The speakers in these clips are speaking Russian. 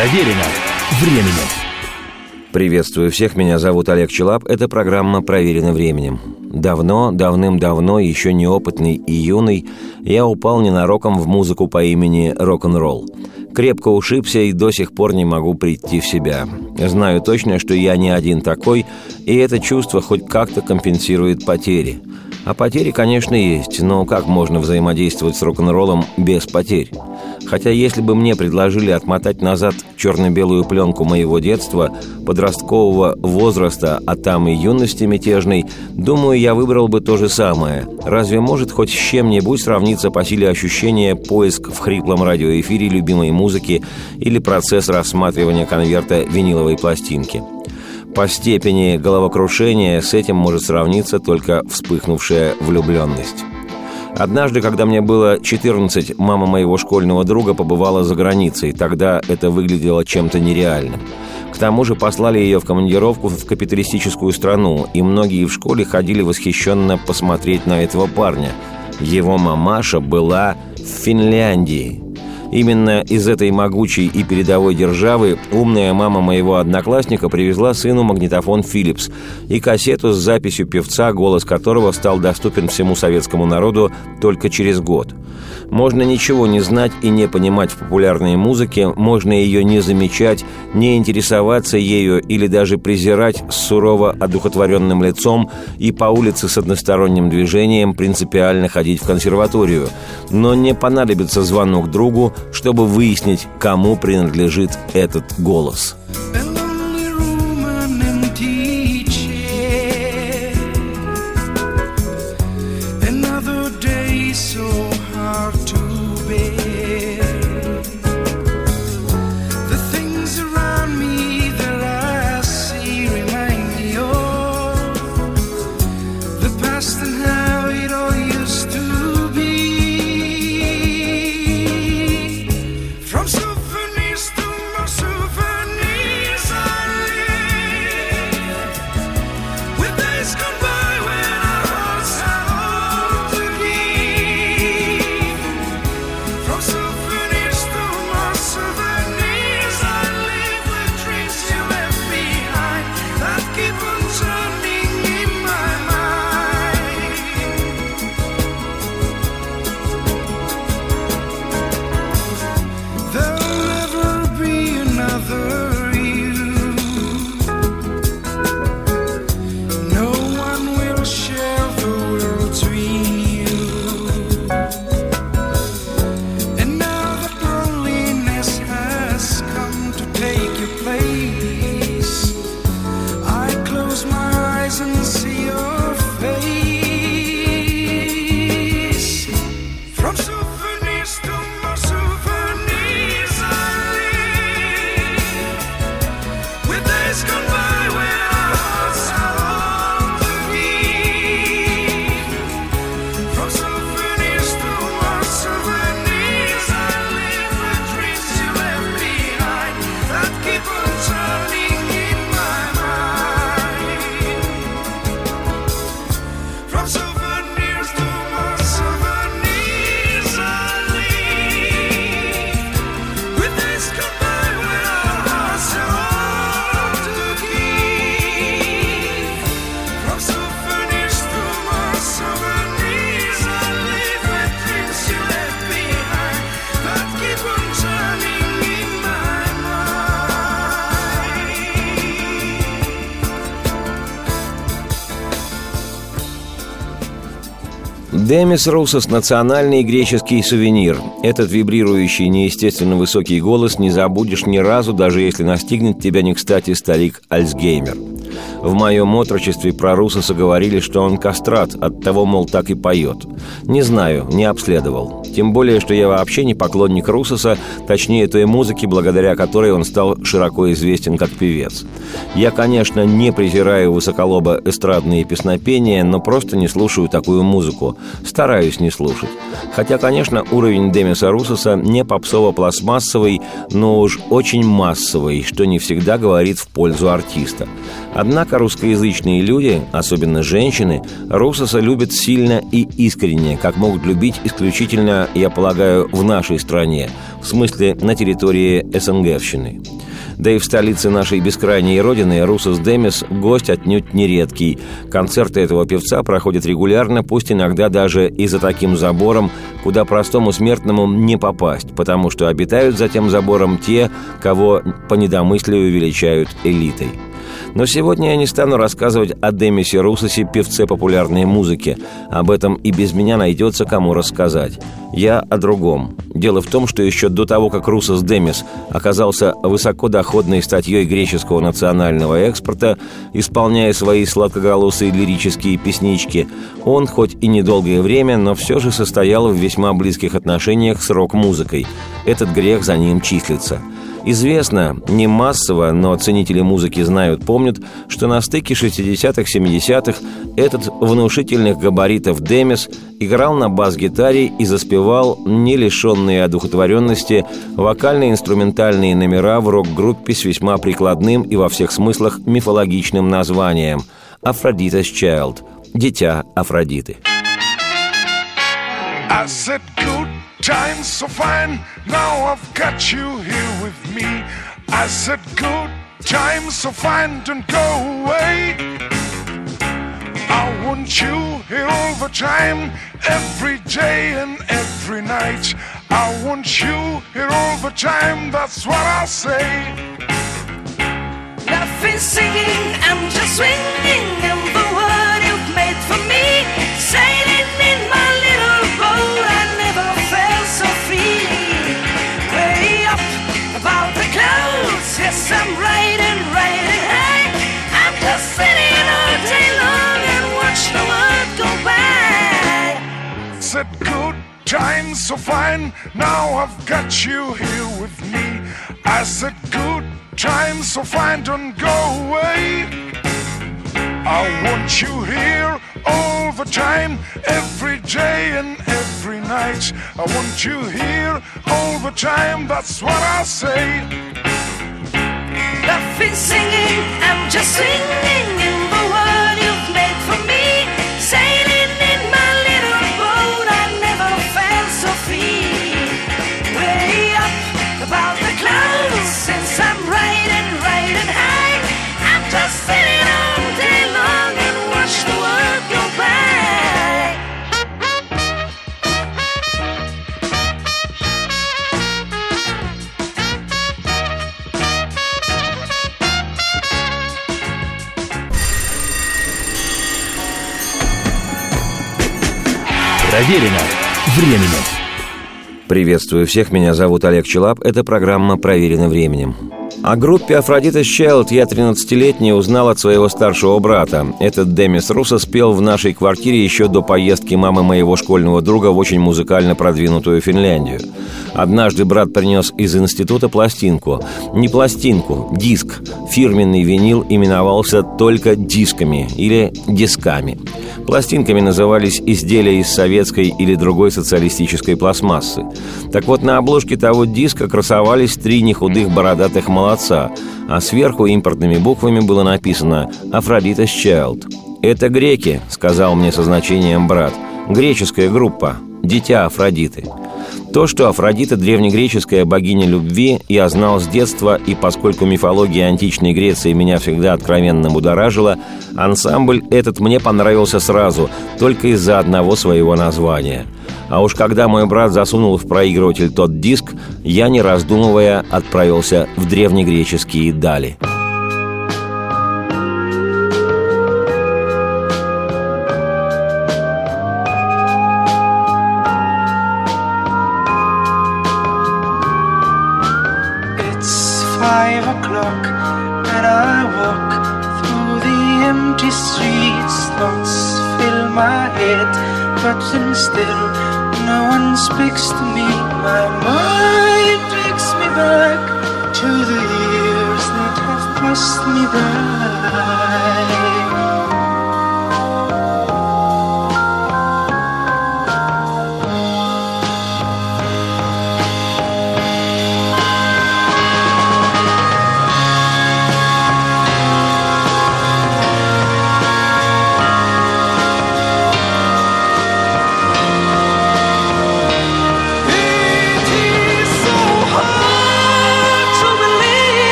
Проверено временем. Приветствую всех, меня зовут Олег Челап. Это программа «Проверено временем». Давно, давным-давно, еще неопытный и юный, я упал ненароком в музыку по имени рок-н-ролл. Крепко ушибся и до сих пор не могу прийти в себя. Знаю точно, что я не один такой, и это чувство хоть как-то компенсирует потери – а потери, конечно, есть, но как можно взаимодействовать с рок-н-роллом без потерь? Хотя если бы мне предложили отмотать назад черно-белую пленку моего детства, подросткового возраста, а там и юности мятежной, думаю, я выбрал бы то же самое. Разве может хоть с чем-нибудь сравниться по силе ощущения поиск в хриплом радиоэфире любимой музыки или процесс рассматривания конверта виниловой пластинки? По степени головокрушения с этим может сравниться только вспыхнувшая влюбленность. Однажды, когда мне было 14, мама моего школьного друга побывала за границей. Тогда это выглядело чем-то нереальным. К тому же послали ее в командировку в капиталистическую страну, и многие в школе ходили восхищенно посмотреть на этого парня. Его мамаша была в Финляндии – Именно из этой могучей и передовой державы умная мама моего одноклассника привезла сыну магнитофон «Филлипс» и кассету с записью певца, голос которого стал доступен всему советскому народу только через год. Можно ничего не знать и не понимать в популярной музыке, можно ее не замечать, не интересоваться ею или даже презирать с сурово одухотворенным лицом и по улице с односторонним движением принципиально ходить в консерваторию. Но не понадобится звонок другу, чтобы выяснить, кому принадлежит этот голос. Демис Русос – национальный греческий сувенир. Этот вибрирующий, неестественно высокий голос не забудешь ни разу, даже если настигнет тебя не кстати старик Альцгеймер – в моем отрочестве про Русоса говорили, что он кастрат, от того, мол, так и поет. Не знаю, не обследовал. Тем более, что я вообще не поклонник Русоса, точнее той музыки, благодаря которой он стал широко известен как певец. Я, конечно, не презираю высоколоба эстрадные песнопения, но просто не слушаю такую музыку. Стараюсь не слушать. Хотя, конечно, уровень Демиса Русоса не попсово-пластмассовый, но уж очень массовый, что не всегда говорит в пользу артиста. Однако русскоязычные люди, особенно женщины, Русоса любят сильно и искренне, как могут любить исключительно, я полагаю, в нашей стране, в смысле на территории СНГвщины. Да и в столице нашей бескрайней родины Русос Демис – гость отнюдь нередкий. Концерты этого певца проходят регулярно, пусть иногда даже и за таким забором, куда простому смертному не попасть, потому что обитают за тем забором те, кого по недомыслию величают элитой. Но сегодня я не стану рассказывать о Демисе Русосе, певце популярной музыки. Об этом и без меня найдется кому рассказать. Я о другом. Дело в том, что еще до того, как Русос Демис оказался высокодоходной статьей греческого национального экспорта, исполняя свои сладкоголосые лирические песнички, он, хоть и недолгое время, но все же состоял в весьма близких отношениях с рок-музыкой. Этот грех за ним числится – Известно, не массово, но ценители музыки знают, помнят, что на стыке 60-х, 70-х этот внушительных габаритов Демис играл на бас-гитаре и заспевал, не лишенные одухотворенности, вокально-инструментальные номера в рок-группе с весьма прикладным и во всех смыслах мифологичным названием «Афродитас Child» – «Дитя Афродиты». I said times so fine. Now I've got you here with me. I said, Good times so fine, don't go away. I want you here all the time, every day and every night. I want you here all the time, that's what I say. Nothing singing, I'm just swinging in the world you've made for me. Sailing Said good times so fine, now I've got you here with me. I said good times so fine, don't go away. I want you here all the time, every day and every night. I want you here all the time, that's what I say been singing, I'm just singing in the world Проверено временем. Приветствую всех, меня зовут Олег Челап. Это программа «Проверено временем». О группе Афродита Щелд я 13-летний узнал от своего старшего брата. Этот Демис Руссо спел в нашей квартире еще до поездки мамы моего школьного друга в очень музыкально продвинутую Финляндию. Однажды брат принес из института пластинку. Не пластинку, диск. Фирменный винил именовался только дисками или дисками. Пластинками назывались изделия из советской или другой социалистической пластмассы. Так вот, на обложке того диска красовались три нехудых бородатых молодца, а сверху импортными буквами было написано «Афродитас Child». «Это греки», — сказал мне со значением брат. «Греческая группа. Дитя Афродиты». То, что Афродита – древнегреческая богиня любви, я знал с детства, и поскольку мифология античной Греции меня всегда откровенно будоражила, ансамбль этот мне понравился сразу, только из-за одного своего названия. А уж когда мой брат засунул в проигрыватель тот диск, я, не раздумывая, отправился в древнегреческие дали.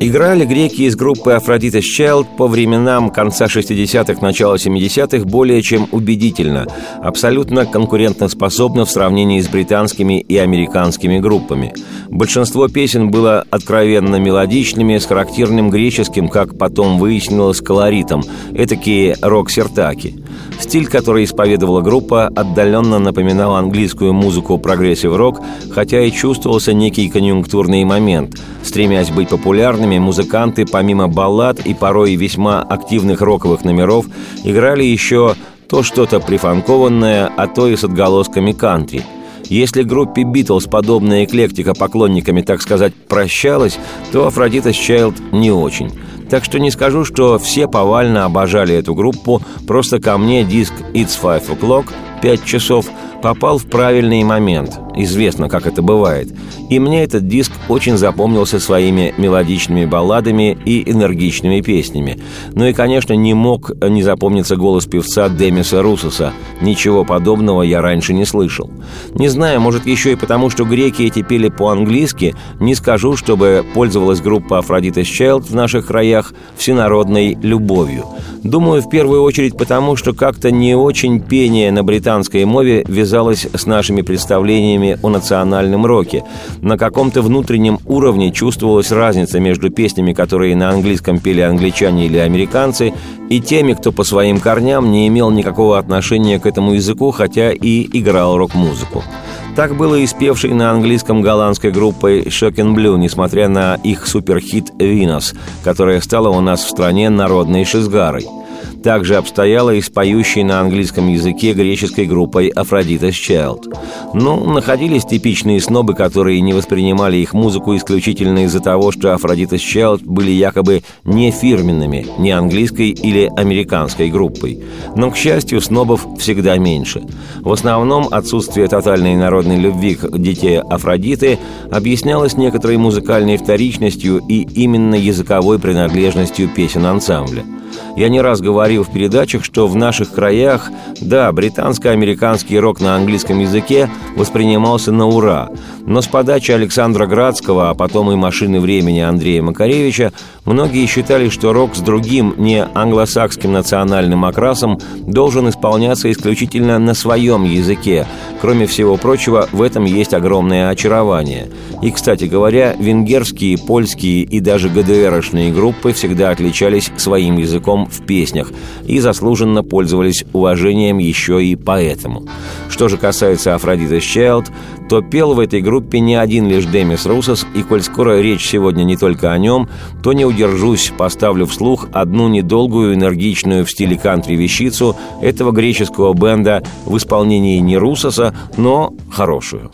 Играли греки из группы Aphrodite's Child по временам конца 60-х, начала 70-х более чем убедительно, абсолютно конкурентоспособно в сравнении с британскими и американскими группами. Большинство песен было откровенно мелодичными, с характерным греческим, как потом выяснилось, колоритом, этакие рок-сертаки. Стиль, который исповедовала группа, отдаленно напоминал английскую музыку прогрессив-рок, хотя и чувствовался некий конъюнктурный момент. Стремясь быть популярными, музыканты, помимо баллад и порой весьма активных роковых номеров, играли еще то что-то прифанкованное, а то и с отголосками кантри – если группе «Битлз» подобная эклектика поклонниками, так сказать, прощалась, то «Афродита Чайлд» не очень. Так что не скажу, что все повально обожали эту группу, просто ко мне диск «It's Five O'Clock» «Пять часов» попал в правильный момент. Известно, как это бывает. И мне этот диск очень запомнился своими мелодичными балладами и энергичными песнями. Ну и, конечно, не мог не запомниться голос певца Демиса Русоса. Ничего подобного я раньше не слышал. Не знаю, может, еще и потому, что греки эти пели по-английски, не скажу, чтобы пользовалась группа Афродита Child в наших краях всенародной любовью. Думаю, в первую очередь потому, что как-то не очень пение на британской мове вязалось с нашими представлениями о национальном роке. На каком-то внутреннем уровне чувствовалась разница между песнями, которые на английском пели англичане или американцы, и теми, кто по своим корням не имел никакого отношения к этому языку, хотя и играл рок-музыку. Так было и с певшей на английском голландской группой Shocking Blue, несмотря на их суперхит «Винос», которая стала у нас в стране народной шизгарой. Также обстояло и с поющей на английском языке греческой группой Aphrodite's Child. Ну, находились типичные снобы, которые не воспринимали их музыку исключительно из-за того, что Aphrodite's Child были якобы не фирменными, не английской или американской группой. Но, к счастью, снобов всегда меньше. В основном отсутствие тотальной народной любви к детей Афродиты объяснялось некоторой музыкальной вторичностью и именно языковой принадлежностью песен ансамбля. Я не раз говорил в передачах, что в наших краях, да, британско-американский рок на английском языке воспринимался на ура, но с подачи Александра Градского, а потом и «Машины времени» Андрея Макаревича, многие считали, что рок с другим, не англосакским национальным окрасом должен исполняться исключительно на своем языке. Кроме всего прочего, в этом есть огромное очарование. И, кстати говоря, венгерские, польские и даже ГДРшные группы всегда отличались своим языком в песнях, песнях и заслуженно пользовались уважением еще и поэтому. Что же касается Афродиты Чайлд, то пел в этой группе не один лишь Демис Русос, и коль скоро речь сегодня не только о нем, то не удержусь, поставлю вслух одну недолгую, энергичную в стиле кантри вещицу этого греческого бенда в исполнении не Русоса, но хорошую.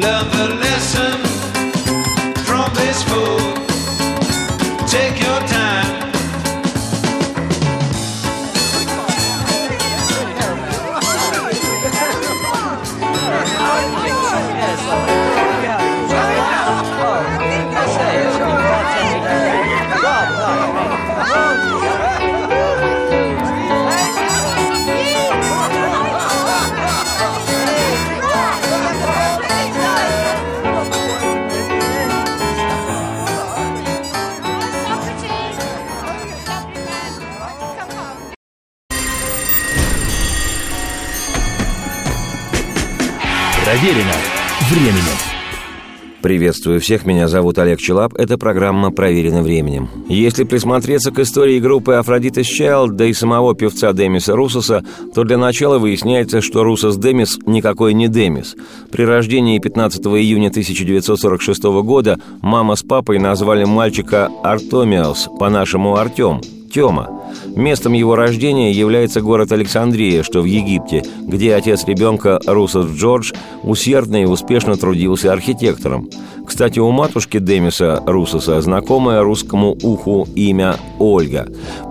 Проверено Приветствую всех, меня зовут Олег Челап, это программа «Проверено временем». Если присмотреться к истории группы Афродита Чайлд, да и самого певца Демиса Русоса, то для начала выясняется, что Русос Демис никакой не Демис. При рождении 15 июня 1946 года мама с папой назвали мальчика Артомиос, по-нашему Артем, Тема. Местом его рождения является город Александрия, что в Египте, где отец ребенка Русос Джордж усердно и успешно трудился архитектором. Кстати, у матушки Демиса Русоса знакомое русскому уху имя Ольга.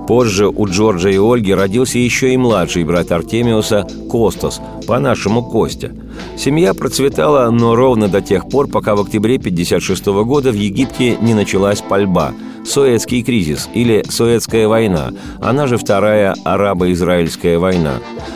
Позже у Джорджа и Ольги родился еще и младший брат Артемиуса Костас, по-нашему Костя. Семья процветала, но ровно до тех пор, пока в октябре 1956 года в Египте не началась пальба – Суэцкий кризис или Суэцкая война, она же Вторая арабо-израильская война.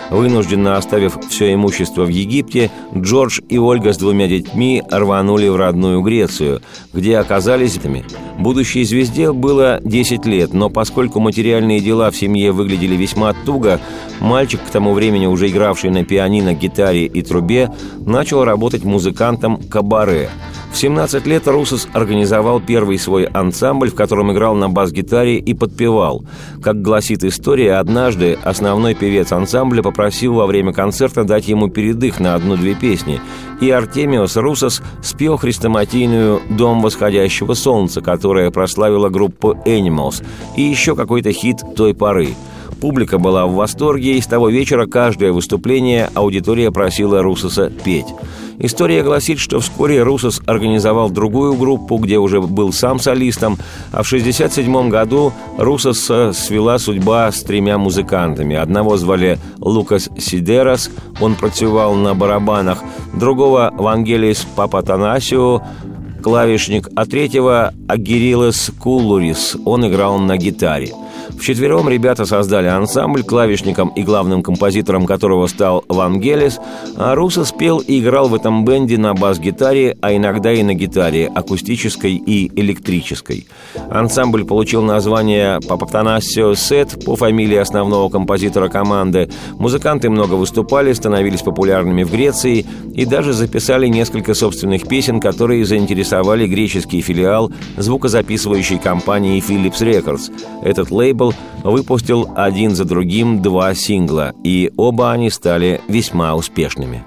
Вынужденно оставив все имущество в Египте, Джордж и Ольга с двумя детьми рванули в родную Грецию, где оказались детьми. Будущей звезде было 10 лет, но поскольку материальные дела в семье выглядели весьма туго, мальчик, к тому времени уже игравший на пианино, гитаре и трубе, начал работать музыкантом кабаре – в 17 лет Русос организовал первый свой ансамбль, в котором играл на бас-гитаре и подпевал. Как гласит история, однажды основной певец ансамбля попросил во время концерта дать ему передых на одну-две песни, и Артемиос Русос спел хрестоматийную «Дом восходящего солнца», которая прославила группу Animals, и еще какой-то хит той поры – Публика была в восторге, и с того вечера каждое выступление аудитория просила Русоса петь. История гласит, что вскоре Русос организовал другую группу, где уже был сам солистом, а в 1967 году Русоса свела судьба с тремя музыкантами. Одного звали Лукас Сидерас, он працевал на барабанах, другого Вангелис Папатанасио, клавишник, а третьего – Агирилес Кулурис, он играл на гитаре – Вчетвером ребята создали ансамбль, клавишником и главным композитором которого стал Вангелис, а Руса спел и играл в этом бенде на бас-гитаре, а иногда и на гитаре, акустической и электрической. Ансамбль получил название Папатанасио Сет по фамилии основного композитора команды. Музыканты много выступали, становились популярными в Греции и даже записали несколько собственных песен, которые заинтересовали греческий филиал звукозаписывающей компании Philips Records. Этот лейбл лейбл выпустил один за другим два сингла, и оба они стали весьма успешными.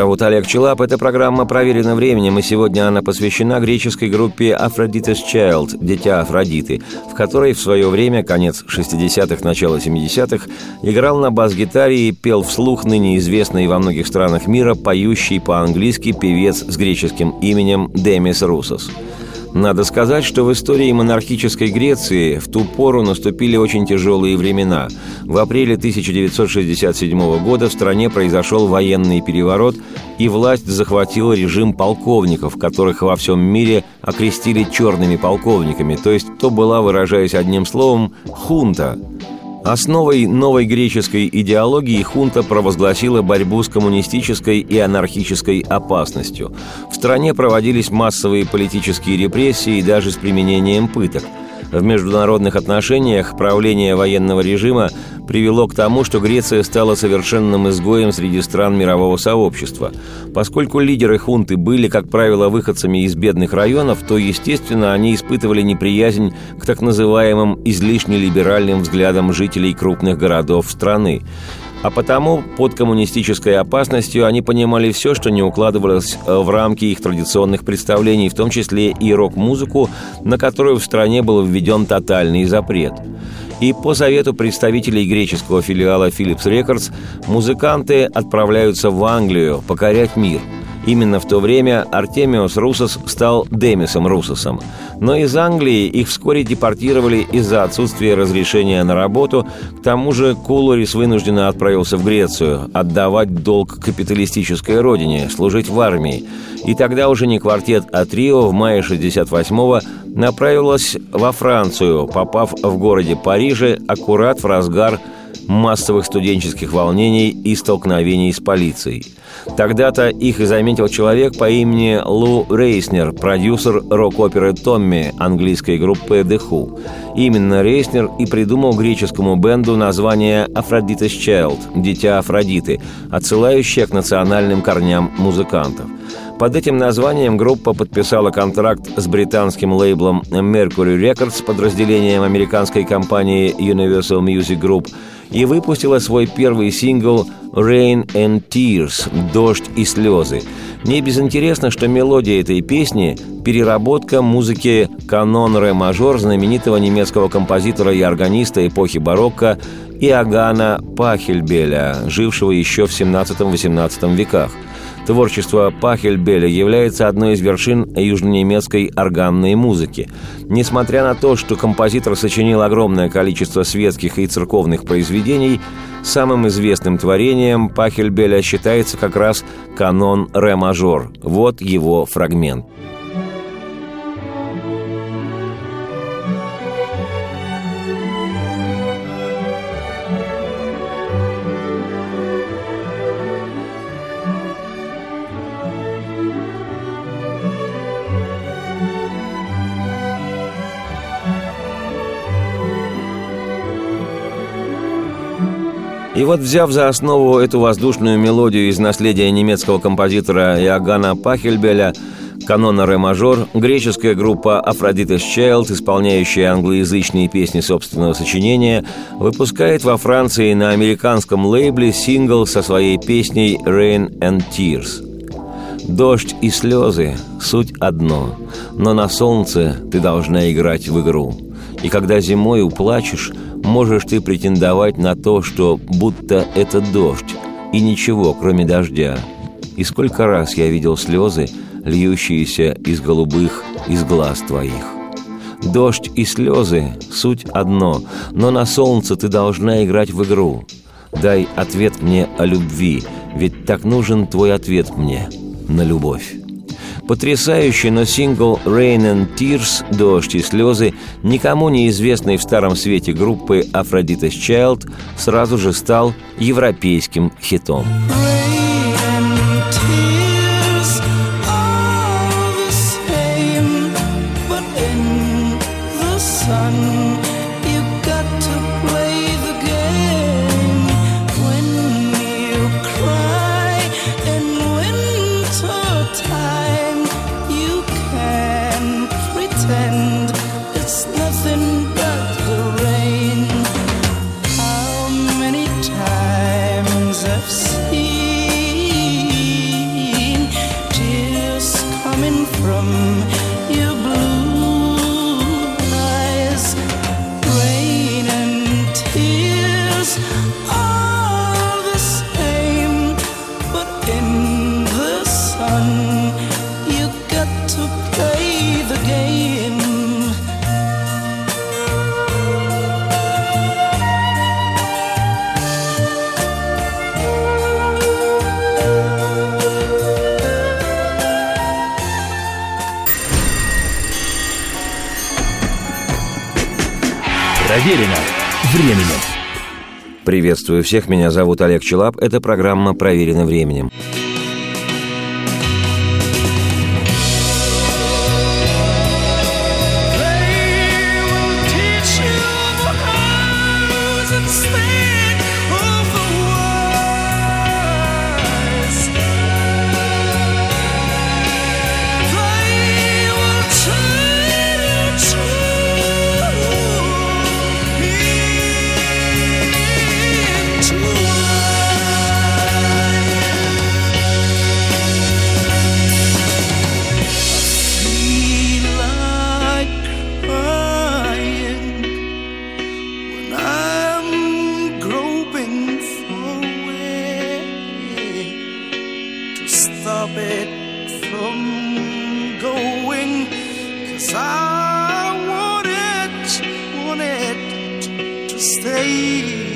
Зовут Олег Челап. Эта программа проверена временем, и сегодня она посвящена греческой группе Aphrodite's Child – «Дитя Афродиты», в которой в свое время, конец 60-х, начало 70-х, играл на бас-гитаре и пел вслух ныне известный во многих странах мира поющий по-английски певец с греческим именем Демис Русос – надо сказать, что в истории монархической Греции в ту пору наступили очень тяжелые времена. В апреле 1967 года в стране произошел военный переворот, и власть захватила режим полковников, которых во всем мире окрестили черными полковниками, то есть то была, выражаясь одним словом, хунта – Основой новой греческой идеологии хунта провозгласила борьбу с коммунистической и анархической опасностью. В стране проводились массовые политические репрессии даже с применением пыток – в международных отношениях правление военного режима привело к тому, что Греция стала совершенным изгоем среди стран мирового сообщества. Поскольку лидеры хунты были, как правило, выходцами из бедных районов, то, естественно, они испытывали неприязнь к так называемым излишне либеральным взглядам жителей крупных городов страны. А потому под коммунистической опасностью они понимали все, что не укладывалось э, в рамки их традиционных представлений, в том числе и рок-музыку, на которую в стране был введен тотальный запрет. И по совету представителей греческого филиала Philips Records музыканты отправляются в Англию покорять мир – Именно в то время Артемиос Русос стал Демисом Русосом. Но из Англии их вскоре депортировали из-за отсутствия разрешения на работу. К тому же Кулорис вынужденно отправился в Грецию, отдавать долг капиталистической родине, служить в армии. И тогда уже не квартет, а трио в мае 68-го направилась во Францию, попав в городе Париже аккурат в разгар массовых студенческих волнений и столкновений с полицией. Тогда-то их и заметил человек по имени Лу Рейснер, продюсер рок-оперы «Томми» английской группы «The Who». Именно Рейснер и придумал греческому бенду название «Aphrodite's Child» – «Дитя Афродиты», отсылающее к национальным корням музыкантов. Под этим названием группа подписала контракт с британским лейблом Mercury Records, подразделением американской компании Universal Music Group, и выпустила свой первый сингл «Rain and Tears» – «Дождь и слезы». Не безинтересно, что мелодия этой песни – переработка музыки канон ре мажор знаменитого немецкого композитора и органиста эпохи барокко Иоганна Пахельбеля, жившего еще в 17-18 веках – Творчество Пахельбеля является одной из вершин южнонемецкой органной музыки. Несмотря на то, что композитор сочинил огромное количество светских и церковных произведений, самым известным творением Пахельбеля считается как раз канон ре-мажор. Вот его фрагмент – И вот, взяв за основу эту воздушную мелодию из наследия немецкого композитора Иоганна Пахельбеля, канона ре-мажор, греческая группа Aphrodite's Child, исполняющая англоязычные песни собственного сочинения, выпускает во Франции на американском лейбле сингл со своей песней «Rain and Tears». Дождь и слезы – суть одно, но на солнце ты должна играть в игру. И когда зимой уплачешь – можешь ты претендовать на то, что будто это дождь, и ничего, кроме дождя. И сколько раз я видел слезы, льющиеся из голубых, из глаз твоих. Дождь и слезы — суть одно, но на солнце ты должна играть в игру. Дай ответ мне о любви, ведь так нужен твой ответ мне на любовь. Потрясающий, но сингл «Rain and Tears» — «Дождь и слезы» никому неизвестный в старом свете группы «Aphrodite's Child» сразу же стал европейским хитом. Проверено временем. Приветствую всех, меня зовут Олег Челап. Это программа «Проверено временем». From going. Cause I wanted, wanted to stay.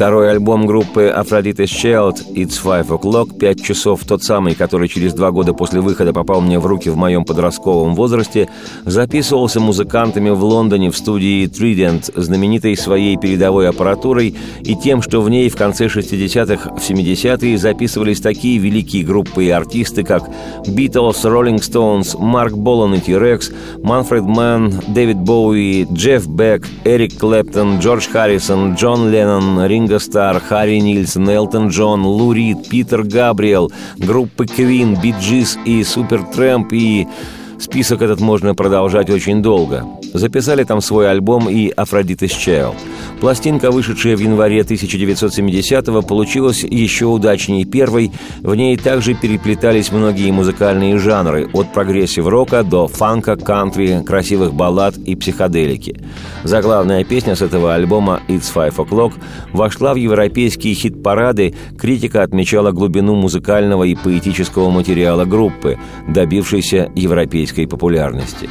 Второй альбом группы Aphrodite's Child «It's Five O'Clock» «Пять часов» тот самый, который через два года после выхода попал мне в руки в моем подростковом возрасте, записывался музыкантами в Лондоне в студии Trident, знаменитой своей передовой аппаратурой и тем, что в ней в конце 60-х, в 70-е записывались такие великие группы и артисты, как Beatles, Rolling Stones, Марк Болан и T-Rex, Манфред Мэн, Дэвид Боуи, Джефф Бек, Эрик Клэптон, Джордж Харрисон, Джон Леннон, Ринго Ринго Стар, Харри Нильсон, Элтон Джон, Лу Рид, Питер Габриэл, группы Queen, Bee Gees и Supertramp и Список этот можно продолжать очень долго. Записали там свой альбом и «Афродитес Child». Пластинка, вышедшая в январе 1970-го, получилась еще удачнее первой. В ней также переплетались многие музыкальные жанры, от прогрессив-рока до фанка, кантри, красивых баллад и психоделики. Заглавная песня с этого альбома «It's Five O'Clock» вошла в европейские хит-парады, критика отмечала глубину музыкального и поэтического материала группы, добившейся европейской популярности.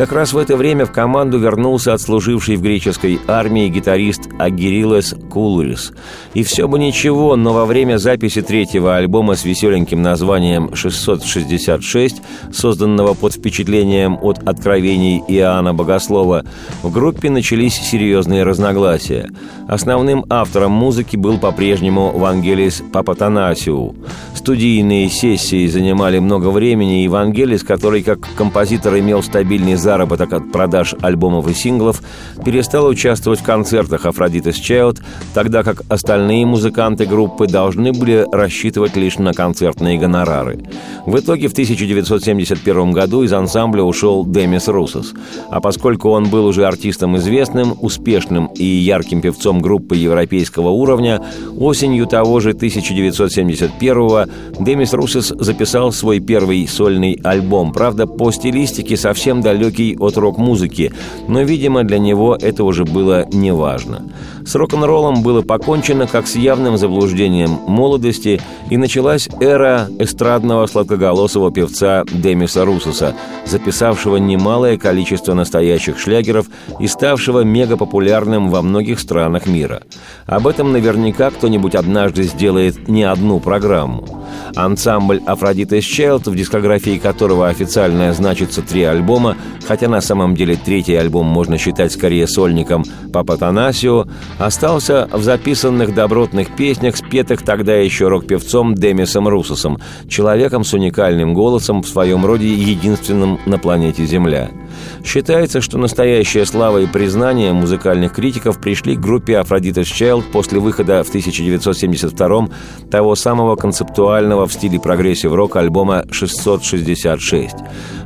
Как раз в это время в команду вернулся отслуживший в греческой армии гитарист Агирилес Кулурис. И все бы ничего, но во время записи третьего альбома с веселеньким названием «666», созданного под впечатлением от откровений Иоанна Богослова, в группе начались серьезные разногласия. Основным автором музыки был по-прежнему Вангелис Папатанасиу. Студийные сессии занимали много времени, и Вангелис, который как композитор имел стабильный заработок от продаж альбомов и синглов, перестал участвовать в концертах Aphrodite's Child, тогда как остальные музыканты группы должны были рассчитывать лишь на концертные гонорары. В итоге в 1971 году из ансамбля ушел Демис Русос. А поскольку он был уже артистом известным, успешным и ярким певцом группы европейского уровня, осенью того же 1971 Демис Русос записал свой первый сольный альбом, правда, по стилистике совсем далекий далекий от рок-музыки, но, видимо, для него это уже было неважно. С рок-н-роллом было покончено как с явным заблуждением молодости, и началась эра эстрадного сладкоголосого певца Демиса Русоса, записавшего немалое количество настоящих шлягеров и ставшего мегапопулярным во многих странах мира. Об этом наверняка кто-нибудь однажды сделает не одну программу. Ансамбль «Афродитес Child», в дискографии которого официально значится три альбома, хотя на самом деле третий альбом можно считать скорее сольником Папа Танасио, остался в записанных добротных песнях, спетых тогда еще рок-певцом Демисом Русосом, человеком с уникальным голосом в своем роде единственным на планете Земля – Считается, что настоящая слава и признание музыкальных критиков пришли к группе Aphrodite's Child после выхода в 1972 того самого концептуального в стиле прогрессив-рок альбома «666».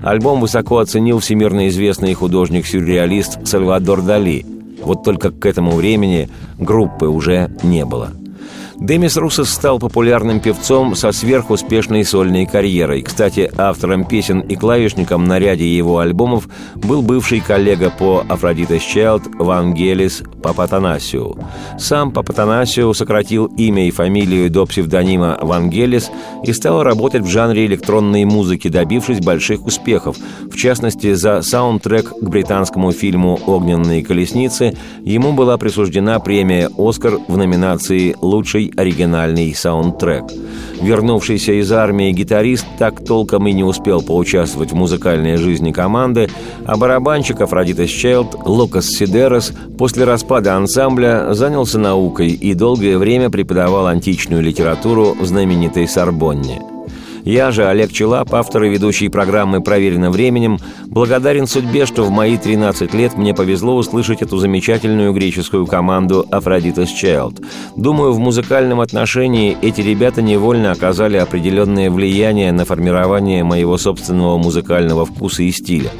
Альбом высоко оценил всемирно известный художник-сюрреалист Сальвадор Дали. Вот только к этому времени группы уже не было – Демис Русос стал популярным певцом со сверхуспешной сольной карьерой. Кстати, автором песен и клавишником на ряде его альбомов был бывший коллега по Афродитес Child Вангелис Папатанасиу. Сам Папатанасиу сократил имя и фамилию до псевдонима Вангелис и стал работать в жанре электронной музыки, добившись больших успехов. В частности, за саундтрек к британскому фильму «Огненные колесницы» ему была присуждена премия «Оскар» в номинации «Лучший лучший оригинальный саундтрек. Вернувшийся из армии гитарист так толком и не успел поучаствовать в музыкальной жизни команды, а барабанщик Афродитес Чайлд Лукас Сидерос после распада ансамбля занялся наукой и долгое время преподавал античную литературу в знаменитой Сорбонне – я же, Олег Челап, автор и ведущий программы «Проверено временем», благодарен судьбе, что в мои 13 лет мне повезло услышать эту замечательную греческую команду «Афродитас Child». Думаю, в музыкальном отношении эти ребята невольно оказали определенное влияние на формирование моего собственного музыкального вкуса и стиля.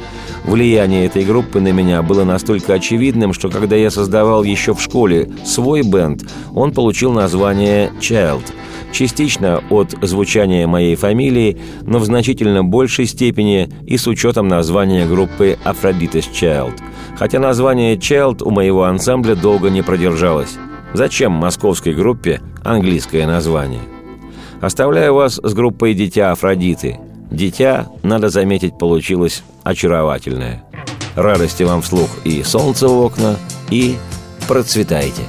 Влияние этой группы на меня было настолько очевидным, что когда я создавал еще в школе свой бенд, он получил название «Child», частично от звучания моей фамилии, но в значительно большей степени и с учетом названия группы Aphrodite's Child. Хотя название Child у моего ансамбля долго не продержалось. Зачем московской группе английское название? Оставляю вас с группой «Дитя Афродиты». Дитя, надо заметить, получилось очаровательное. Радости вам вслух и солнце в окна, и процветайте!